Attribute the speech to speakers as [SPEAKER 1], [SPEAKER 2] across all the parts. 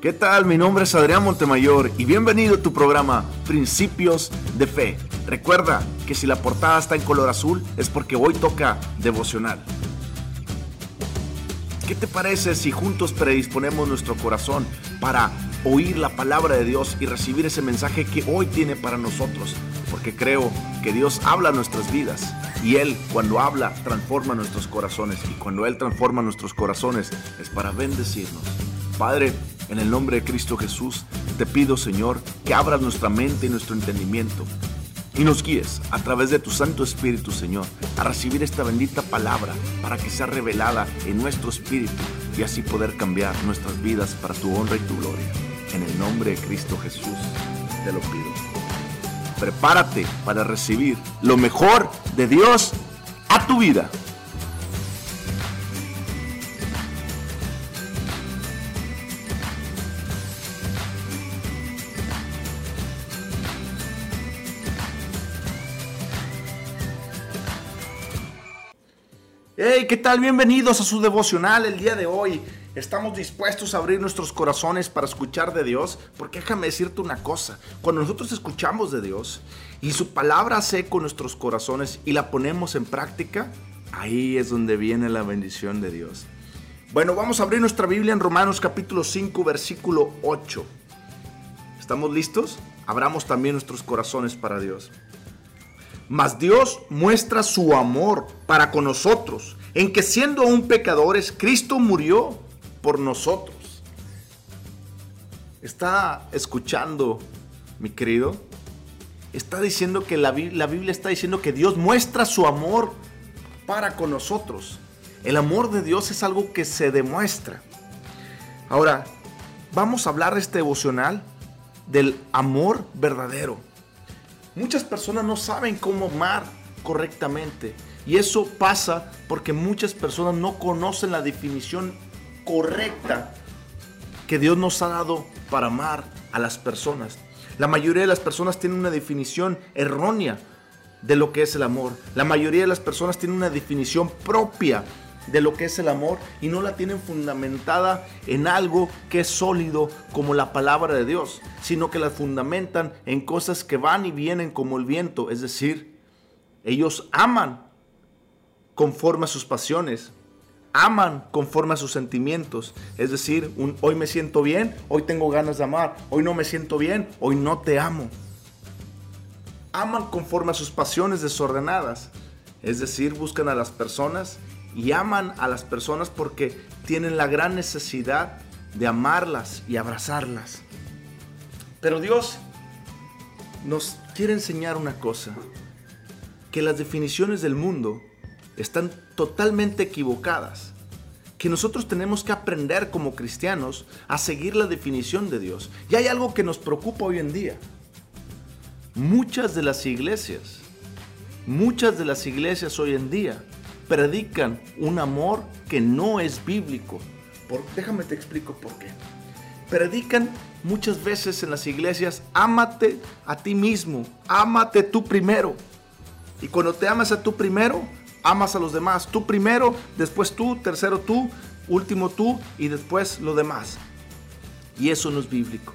[SPEAKER 1] ¿Qué tal? Mi nombre es Adrián Montemayor y bienvenido a tu programa Principios de Fe. Recuerda que si la portada está en color azul es porque hoy toca devocional. ¿Qué te parece si juntos predisponemos nuestro corazón para oír la palabra de Dios y recibir ese mensaje que hoy tiene para nosotros? Porque creo que Dios habla nuestras vidas y Él cuando habla transforma nuestros corazones y cuando Él transforma nuestros corazones es para bendecirnos. Padre, en el nombre de Cristo Jesús, te pido, Señor, que abras nuestra mente y nuestro entendimiento y nos guíes a través de tu Santo Espíritu, Señor, a recibir esta bendita palabra para que sea revelada en nuestro espíritu y así poder cambiar nuestras vidas para tu honra y tu gloria. En el nombre de Cristo Jesús, te lo pido. Prepárate para recibir lo mejor de Dios a tu vida. Hey, ¿qué tal? Bienvenidos a su devocional el día de hoy. Estamos dispuestos a abrir nuestros corazones para escuchar de Dios, porque déjame decirte una cosa, cuando nosotros escuchamos de Dios y su palabra hace con nuestros corazones y la ponemos en práctica, ahí es donde viene la bendición de Dios. Bueno, vamos a abrir nuestra Biblia en Romanos capítulo 5, versículo 8. ¿Estamos listos? Abramos también nuestros corazones para Dios. Mas Dios muestra su amor para con nosotros, en que siendo aún pecadores, Cristo murió por nosotros. ¿Está escuchando, mi querido? Está diciendo que la, Biblia está diciendo que Dios muestra su amor para con nosotros. El amor de Dios es algo que se demuestra. Ahora, vamos a hablar este devocional del amor verdadero. Muchas personas no saben cómo amar correctamente. Y eso pasa porque muchas personas no conocen la definición correcta que Dios nos ha dado para amar a las personas. La mayoría de las personas tienen una definición errónea de lo que es el amor. La mayoría de las personas tienen una definición propia de lo que es el amor y no la tienen fundamentada en algo que es sólido como la palabra de Dios, sino que la fundamentan en cosas que van y vienen como el viento, es decir, ellos aman conforme a sus pasiones, aman conforme a sus sentimientos, es decir, hoy me siento bien, hoy tengo ganas de amar, hoy no me siento bien, hoy no te amo. Aman conforme a sus pasiones desordenadas, es decir, buscan a las personas y aman a las personas porque tienen la gran necesidad de amarlas y abrazarlas. Pero Dios nos quiere enseñar una cosa, que las definiciones del mundo están totalmente equivocadas, que nosotros tenemos que aprender como cristianos a seguir la definición de Dios. Y hay algo que nos preocupa hoy en día. Muchas de las iglesias, muchas de las iglesias hoy en día predican un amor que no es bíblico. Déjame te explico por qué. Predican muchas veces en las iglesias, ámate a ti mismo, ámate tú primero. Y cuando te amas a tú primero, amas a los demás. Tú primero, después tú, tercero tú, último tú y después lo demás. Y eso no es bíblico.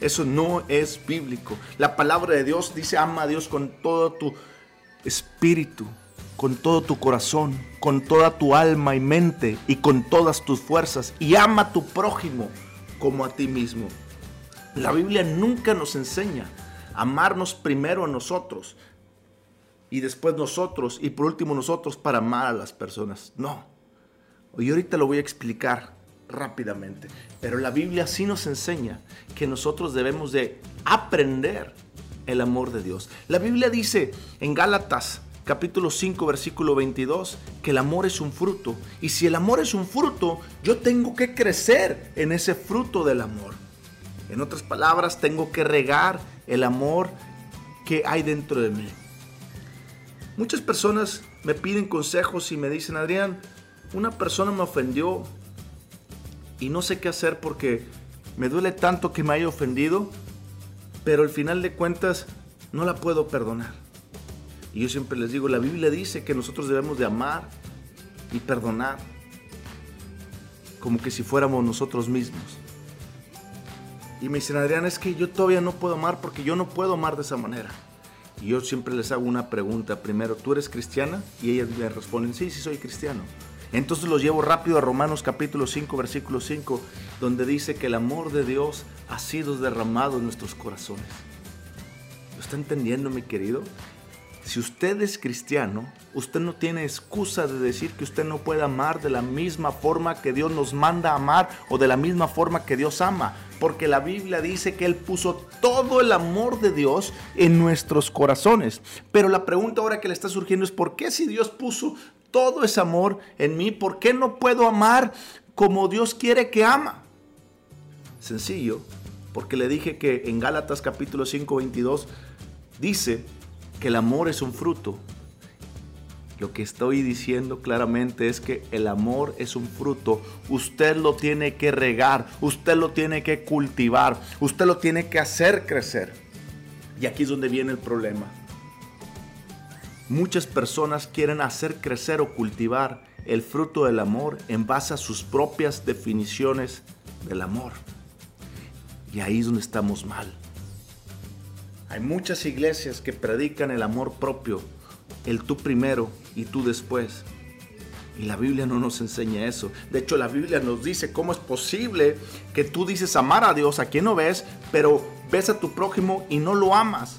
[SPEAKER 1] Eso no es bíblico. La palabra de Dios dice, ama a Dios con todo tu espíritu, con todo tu corazón, con toda tu alma y mente y con todas tus fuerzas y ama a tu prójimo como a ti mismo. La Biblia nunca nos enseña a amarnos primero a nosotros y después nosotros y por último nosotros para amar a las personas. No. Y ahorita lo voy a explicar rápidamente. Pero la Biblia sí nos enseña que nosotros debemos de aprender el amor de Dios. La Biblia dice en Gálatas capítulo 5, versículo 22, que el amor es un fruto. Y si el amor es un fruto, yo tengo que crecer en ese fruto del amor. En otras palabras, tengo que regar el amor que hay dentro de mí. Muchas personas me piden consejos y me dicen, Adrián, una persona me ofendió y no sé qué hacer porque me duele tanto que me haya ofendido, pero al final de cuentas no la puedo perdonar. Y yo siempre les digo, la Biblia dice que nosotros debemos de amar y perdonar como que si fuéramos nosotros mismos. Y me dicen, Adrián, es que yo todavía no puedo amar porque yo no puedo amar de esa manera. Y yo siempre les hago una pregunta. Primero, ¿tú eres cristiana? Y ellas me responden, sí, sí soy cristiano. Entonces los llevo rápido a Romanos capítulo 5, versículo 5, donde dice que el amor de Dios ha sido derramado en nuestros corazones. ¿Lo está entendiendo, mi querido? Si usted es cristiano, usted no tiene excusa de decir que usted no puede amar de la misma forma que Dios nos manda a amar o de la misma forma que Dios ama. Porque la Biblia dice que Él puso todo el amor de Dios en nuestros corazones. Pero la pregunta ahora que le está surgiendo es, ¿por qué si Dios puso todo ese amor en mí, por qué no puedo amar como Dios quiere que ama? Sencillo, porque le dije que en Gálatas capítulo 5, 22 dice que el amor es un fruto. Lo que estoy diciendo claramente es que el amor es un fruto. Usted lo tiene que regar, usted lo tiene que cultivar, usted lo tiene que hacer crecer. Y aquí es donde viene el problema. Muchas personas quieren hacer crecer o cultivar el fruto del amor en base a sus propias definiciones del amor. Y ahí es donde estamos mal. Hay muchas iglesias que predican el amor propio, el tú primero y tú después. Y la Biblia no nos enseña eso. De hecho, la Biblia nos dice cómo es posible que tú dices amar a Dios a quien no ves, pero ves a tu prójimo y no lo amas.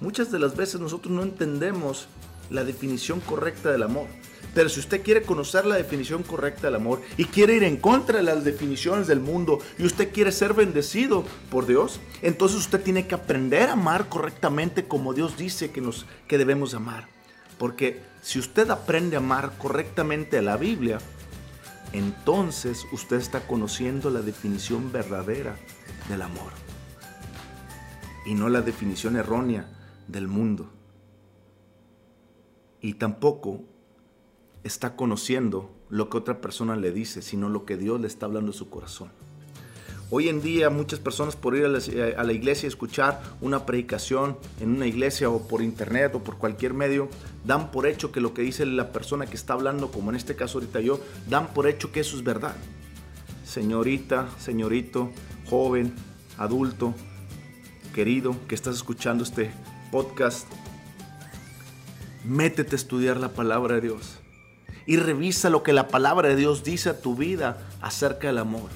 [SPEAKER 1] Muchas de las veces nosotros no entendemos la definición correcta del amor. Pero si usted quiere conocer la definición correcta del amor y quiere ir en contra de las definiciones del mundo y usted quiere ser bendecido por Dios, entonces usted tiene que aprender a amar correctamente como Dios dice que, nos, que debemos amar. Porque si usted aprende a amar correctamente la Biblia, entonces usted está conociendo la definición verdadera del amor y no la definición errónea del mundo. Y tampoco está conociendo lo que otra persona le dice, sino lo que Dios le está hablando en su corazón. Hoy en día muchas personas por ir a la, iglesia y escuchar una predicación en una iglesia o por internet o por cualquier medio, dan por hecho que lo que dice la persona que está hablando, como en este caso ahorita yo, dan por hecho que eso es verdad. Señorita, señorito, joven, adulto, querido, que estás escuchando este podcast, métete a estudiar la palabra de Dios y revisa lo que la palabra de Dios dice a tu vida acerca del amor.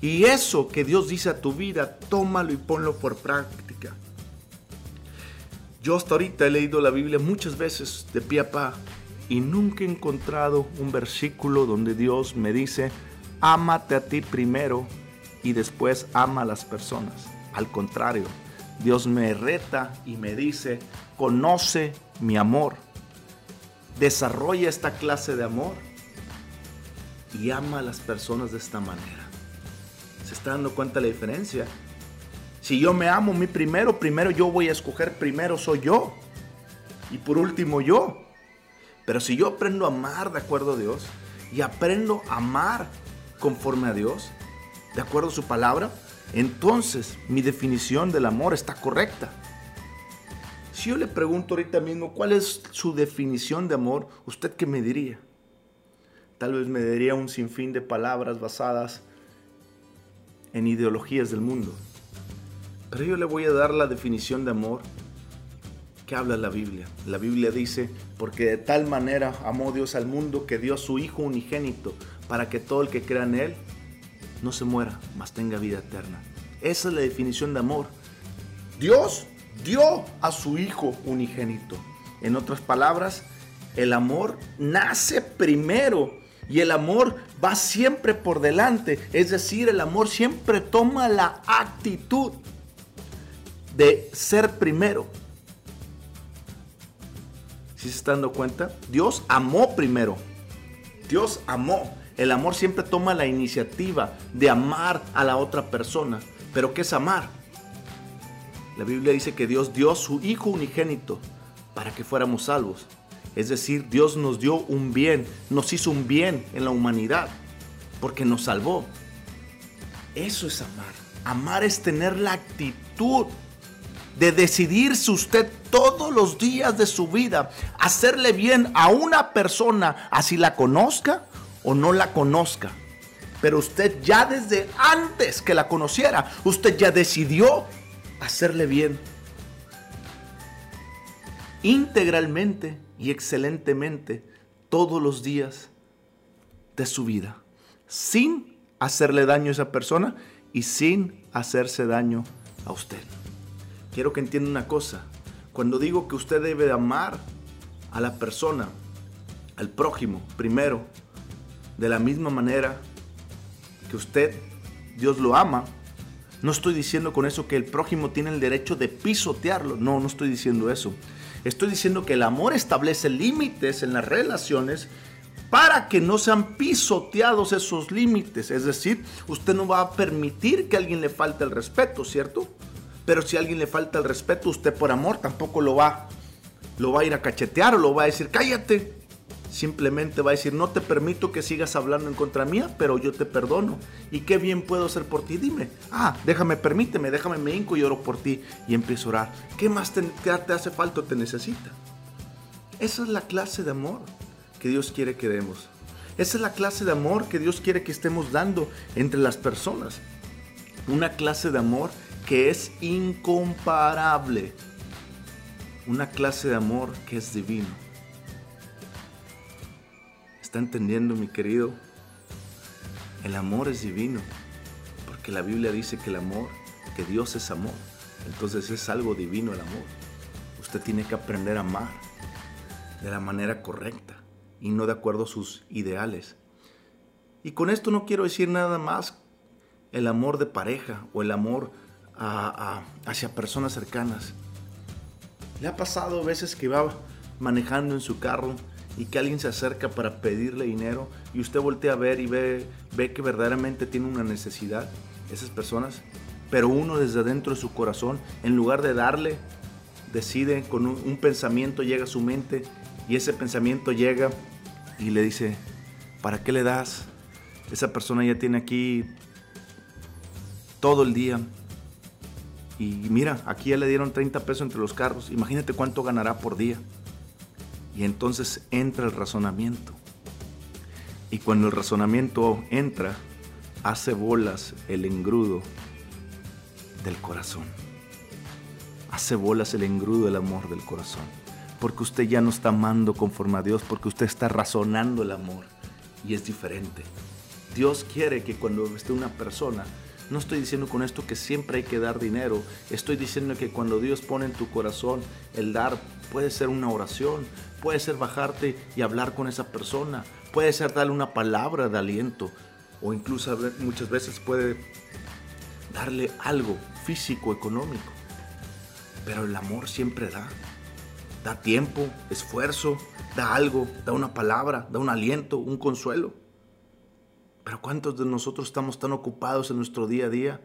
[SPEAKER 1] Y eso que Dios dice a tu vida, tómalo y ponlo por práctica. Yo hasta ahorita he leído la Biblia muchas veces de pie a pa y nunca he encontrado un versículo donde Dios me dice, ámate a ti primero y después ama a las personas. Al contrario, Dios me reta y me dice, conoce mi amor desarrolla esta clase de amor y ama a las personas de esta manera. ¿Se está dando cuenta la diferencia? Si yo me amo mí primero, primero yo voy a escoger primero soy yo. Y por último yo. Pero si yo aprendo a amar de acuerdo a Dios y aprendo a amar conforme a Dios, de acuerdo a su palabra, entonces mi definición del amor está correcta. Si yo le pregunto ahorita mismo cuál es su definición de amor, ¿usted qué me diría? Tal vez me diría un sinfín de palabras basadas en ideologías del mundo. Pero yo le voy a dar la definición de amor que habla la Biblia. La Biblia dice, porque de tal manera amó Dios al mundo que dio a su Hijo unigénito para que todo el que crea en Él no se muera, mas tenga vida eterna. Esa es la definición de amor. Dios dio a su Hijo unigénito. En otras palabras, el amor nace primero y el amor va siempre por delante. Es decir, el amor siempre toma la actitud de ser primero. Si se están dando cuenta? Dios amó primero. Dios amó. El amor siempre toma la iniciativa de amar a la otra persona. Pero ¿qué es amar? La Biblia dice que Dios dio su Hijo unigénito para que fuéramos salvos. Es decir, Dios nos dio un bien, nos hizo un bien en la humanidad, porque nos salvó. Eso es amar. Amar es tener la actitud de decidirse usted todos los días de su vida hacerle bien a una persona, así la conozca o no la conozca. Pero usted ya desde antes que la conociera, usted ya decidió hacerle bien. Integralmente y excelentemente todos los días de su vida. Sin hacerle daño a esa persona y sin hacerse daño a usted. Quiero que entienda una cosa. Cuando digo que usted debe amar a la persona, al prójimo, primero, de la misma manera que usted, Dios lo ama, no estoy diciendo con eso que el prójimo tiene el derecho de pisotearlo. No, no estoy diciendo eso. Estoy diciendo que el amor establece límites en las relaciones para que no sean pisoteados esos límites. Es decir, usted no va a permitir que alguien le falte el respeto, ¿cierto? Pero si alguien le falta el respeto, usted por amor tampoco lo va, lo va a ir a cachetear o lo va a decir, cállate. Simplemente va a decir, no te permito que sigas hablando en contra mía, pero yo te perdono. ¿Y qué bien puedo hacer por ti? Dime. Ah, déjame, permíteme, déjame, me hinco y oro por ti. Y empiezo a orar. ¿Qué más te, hace falta o te necesita? Esa es la clase de amor que Dios quiere que demos. Esa es la clase de amor que Dios quiere que estemos dando entre las personas. Una clase de amor que es incomparable. Una clase de amor que es divino. ¿Está entendiendo, mi querido? El amor es divino, porque la Biblia dice que el amor, que Dios es amor. Entonces es algo divino el amor. Usted tiene que aprender a amar de la manera correcta y no de acuerdo a sus ideales. Y con esto no quiero decir nada más el amor de pareja o el amor hacia personas cercanas. ¿Le ha pasado veces que va manejando en su carro y que alguien se acerca para pedirle dinero y usted voltea a ver y ve, ve que verdaderamente tiene una necesidad, esas personas, pero uno desde adentro de su corazón, en lugar de darle, decide con un, un pensamiento llega a su mente y ese pensamiento llega y le dice, ¿para qué le das? Esa persona ya tiene aquí todo el día, y mira, aquí ya le dieron 30 pesos entre los carros. Imagínate cuánto ganará por día. Y entonces entra el razonamiento. Y cuando el razonamiento entra, hace bolas el engrudo del corazón. Hace bolas el engrudo del amor del corazón. Porque usted ya no está amando conforme a Dios, porque usted está razonando el amor. Y es diferente. Dios quiere que cuando esté una persona no estoy diciendo con esto que siempre hay que dar dinero. Estoy diciendo que cuando Dios pone en tu corazón el dar, puede ser una oración, puede ser bajarte y hablar con esa persona, puede ser darle una palabra de aliento o incluso muchas veces puede darle algo físico, económico. Pero el amor siempre da. Da tiempo, esfuerzo, da algo, da una palabra, da un aliento, un consuelo. Pero ¿cuántos de nosotros estamos tan ocupados en nuestro día a día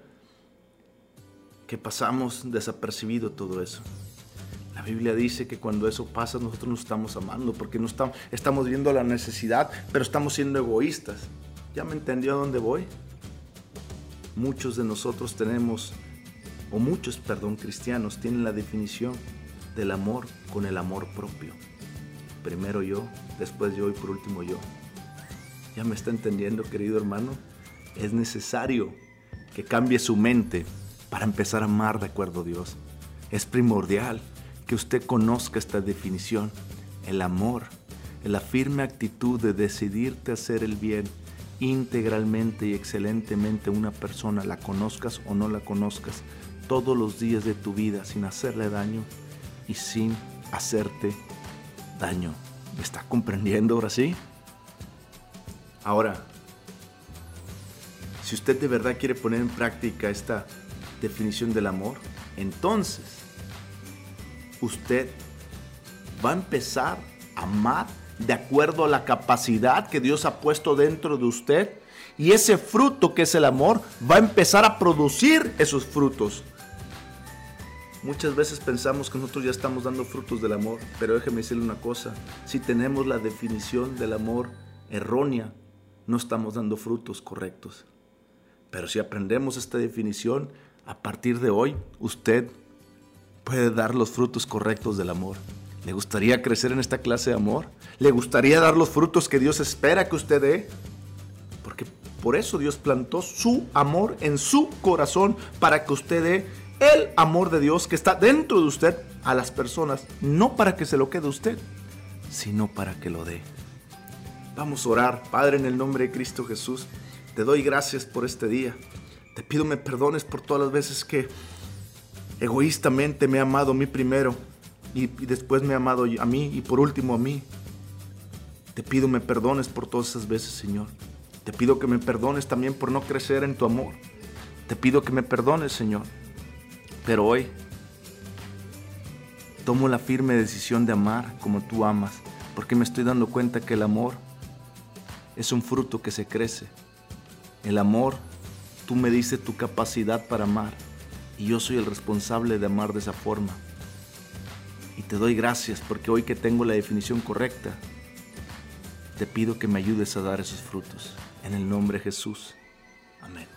[SPEAKER 1] que pasamos desapercibido todo eso? La Biblia dice que cuando eso pasa nosotros nos estamos amando porque no estamos, estamos viendo la necesidad, pero estamos siendo egoístas. ¿Ya me entendió a dónde voy? Muchos de nosotros tenemos, o muchos, perdón, cristianos tienen la definición del amor con el amor propio. Primero yo, después yo y por último yo. ¿Ya me está entendiendo, querido hermano? Es necesario que cambie su mente para empezar a amar de acuerdo a Dios. Es primordial que usted conozca esta definición. El amor la firme actitud de decidirte hacer el bien integralmente y excelentemente a una persona, la conozcas o no la conozcas, todos los días de tu vida sin hacerle daño y sin hacerte daño. ¿Me está comprendiendo ahora sí? Ahora, si usted de verdad quiere poner en práctica esta definición del amor, entonces usted va a empezar a amar de acuerdo a la capacidad que Dios ha puesto dentro de usted y ese fruto que es el amor va a empezar a producir esos frutos. Muchas veces pensamos que nosotros ya estamos dando frutos del amor, pero déjeme decirle una cosa, si tenemos la definición del amor errónea, no estamos dando frutos correctos. Pero si aprendemos esta definición, a partir de hoy usted puede dar los frutos correctos del amor. ¿Le gustaría crecer en esta clase de amor? ¿Le gustaría dar los frutos que Dios espera que usted dé? Porque Por eso Dios plantó su amor en su corazón para que usted dé el amor de Dios que está dentro de usted a las personas, no para que se lo quede usted, sino para que lo dé. Vamos a orar, Padre, en el nombre de Cristo Jesús. Te doy gracias por este día. Te pido me perdones por todas las veces que egoístamente me he amado a mí primero y, después me he amado a mí y por último a mí. Te pido me perdones por todas esas veces, Señor. Te pido que me perdones también por no crecer en tu amor. Te pido que me perdones, Señor. Pero hoy tomo la firme decisión de amar como tú amas, porque me estoy dando cuenta que el amor es un fruto que se crece. El amor, tú me dices tu capacidad para amar y yo soy el responsable de amar de esa forma. Y te doy gracias porque hoy que tengo la definición correcta, te pido que me ayudes a dar esos frutos. En el nombre de Jesús. Amén.